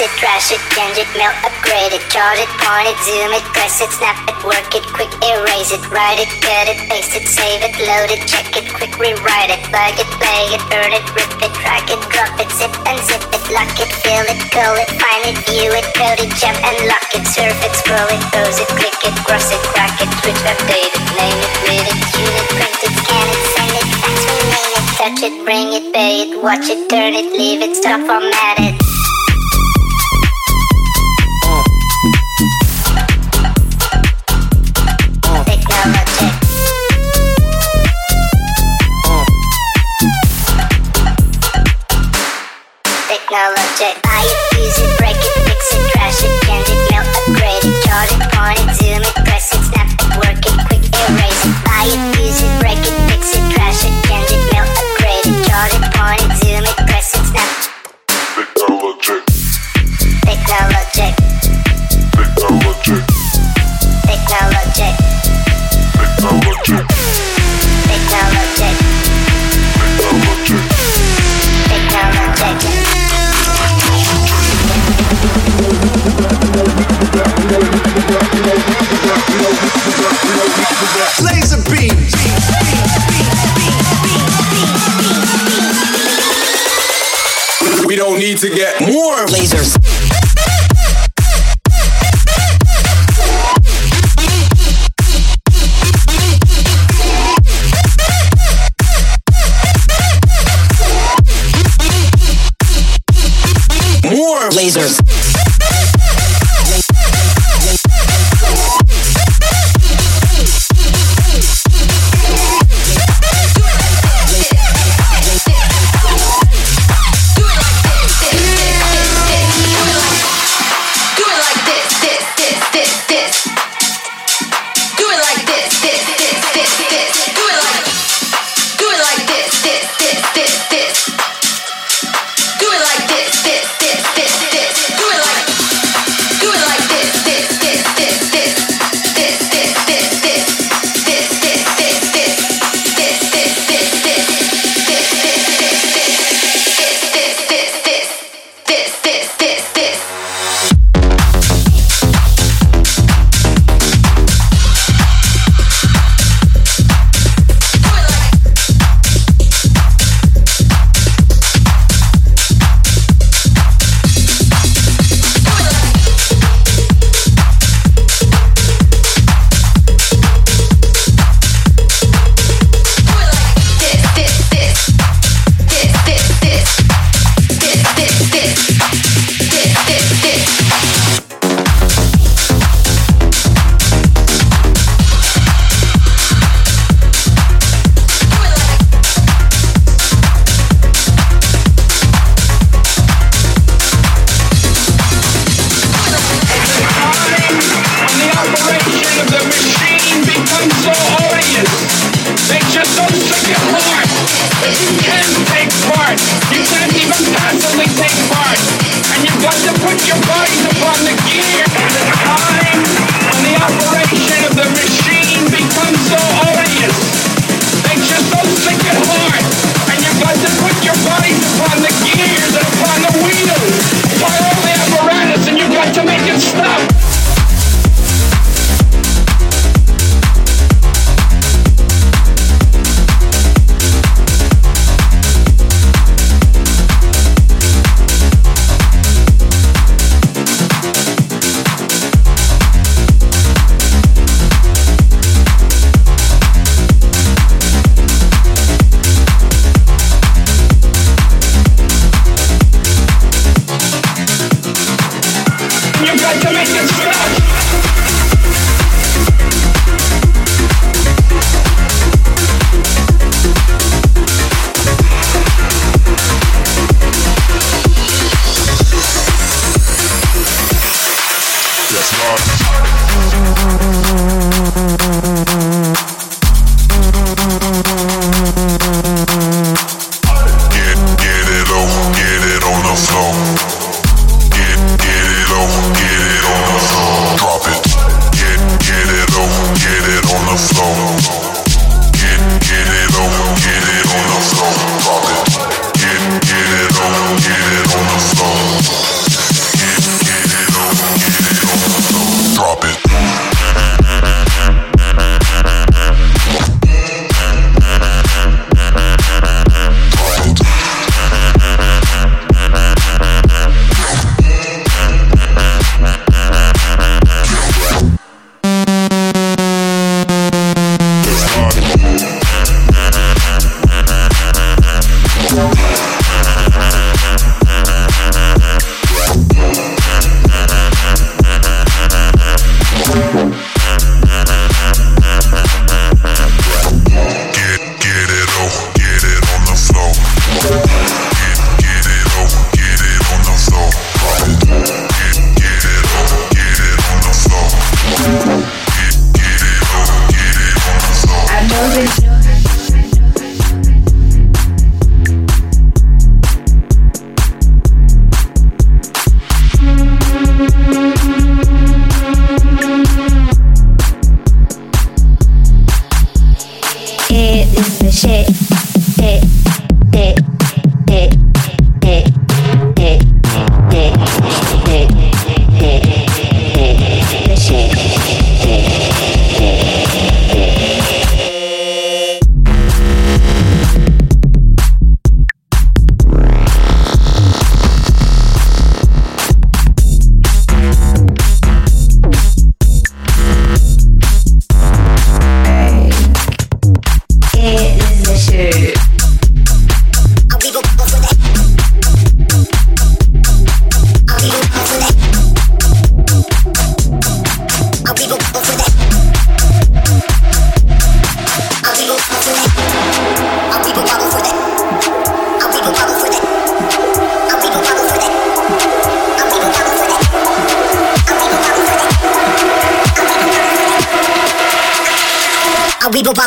it, trash it, change it, melt, upgrade it, chart it, point it, zoom it, press it, snap it, work it, quick erase it, write it, cut it, paste it, save it, load it, check it, quick rewrite it, plug it, play it, burn it, rip it, drag it, drop it, zip and zip it, lock it, fill it, call it, find it, view it, code it, jump and lock it, surf it, scroll it, pose it, click it, cross it, crack it, switch, update it, name it, read it, tune it, print it, scan it, send it, fax, rename it, touch it, bring it, pay it, watch it, turn it, leave it, stop, format it. To get more lasers.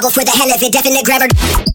For with a hell of a definite grabber.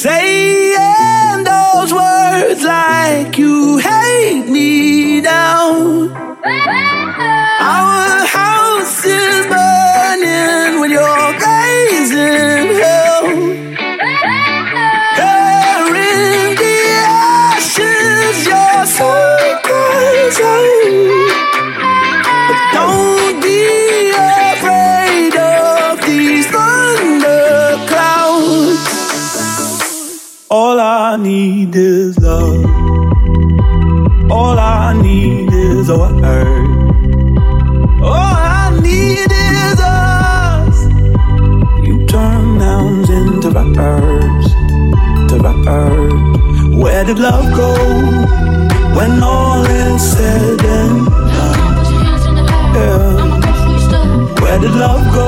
Say did love go when all is said and done? Yeah. Where did love go?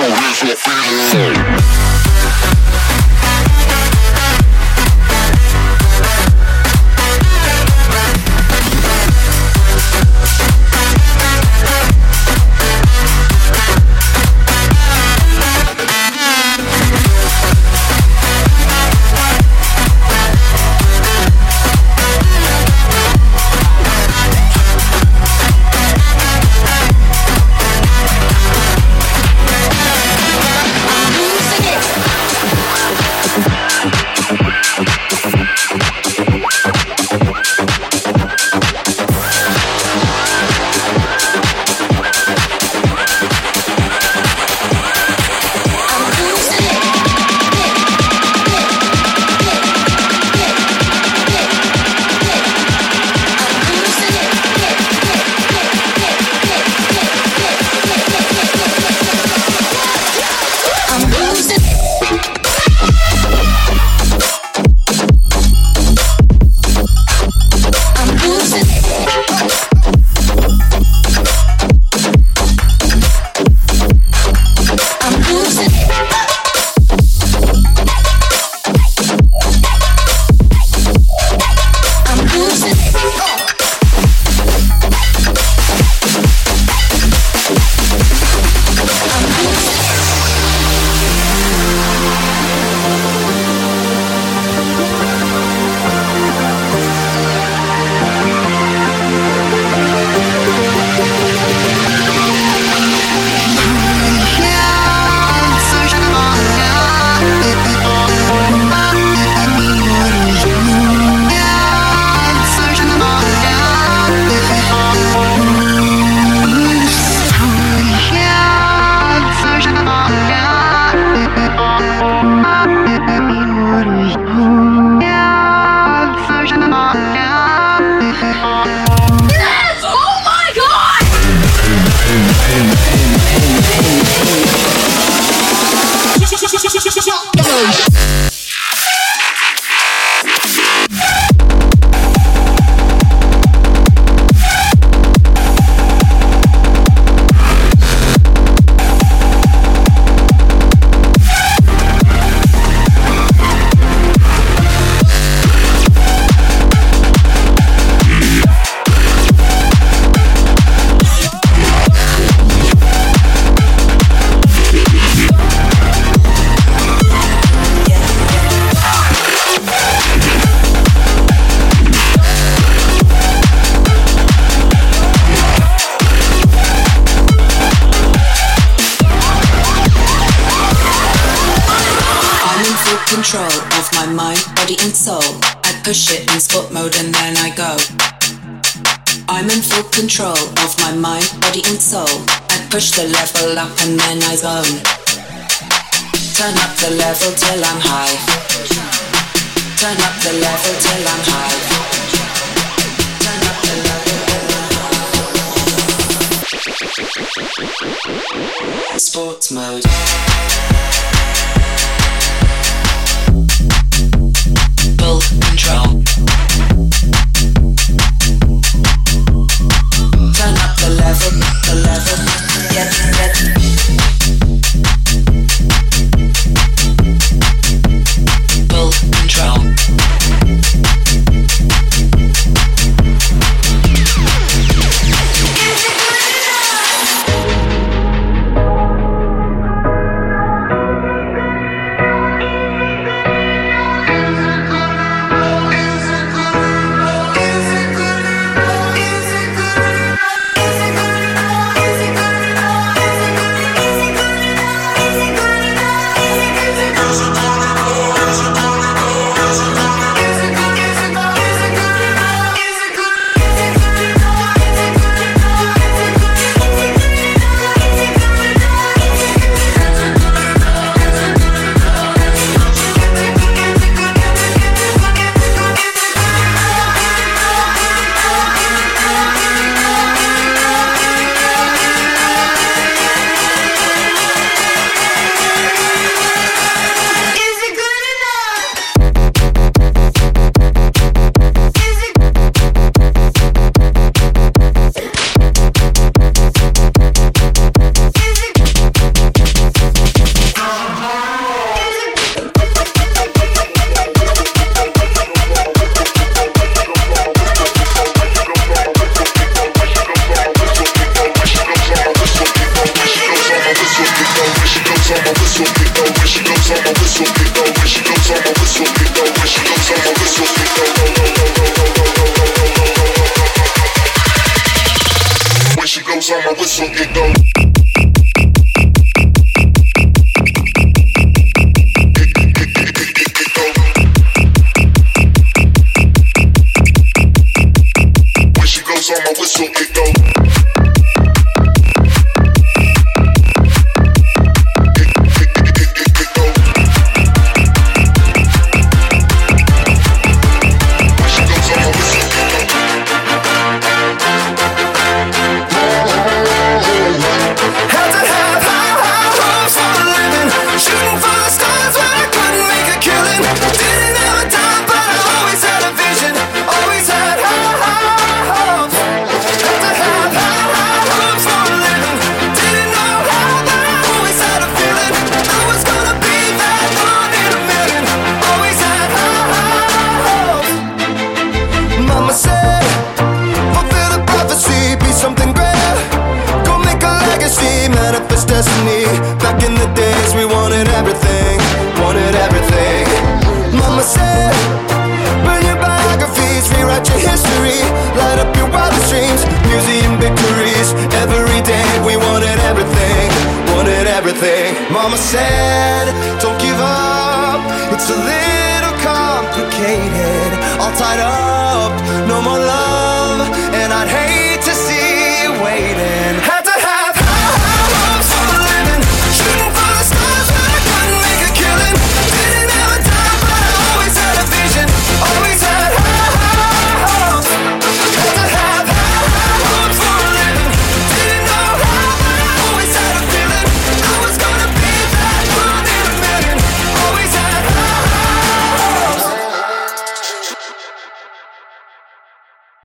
You'll lose. I'm control of my mind, body, and soul. I push it in sport mode and then I go. I'm in full control of my mind, body, and soul. I push the level up and then I zone. Turn up the level till I'm high. Turn up the level till I'm high. Turn up the level. Sports mode. Full control. Mama said, don't give up. It's a little complicated. All tied up, no more love.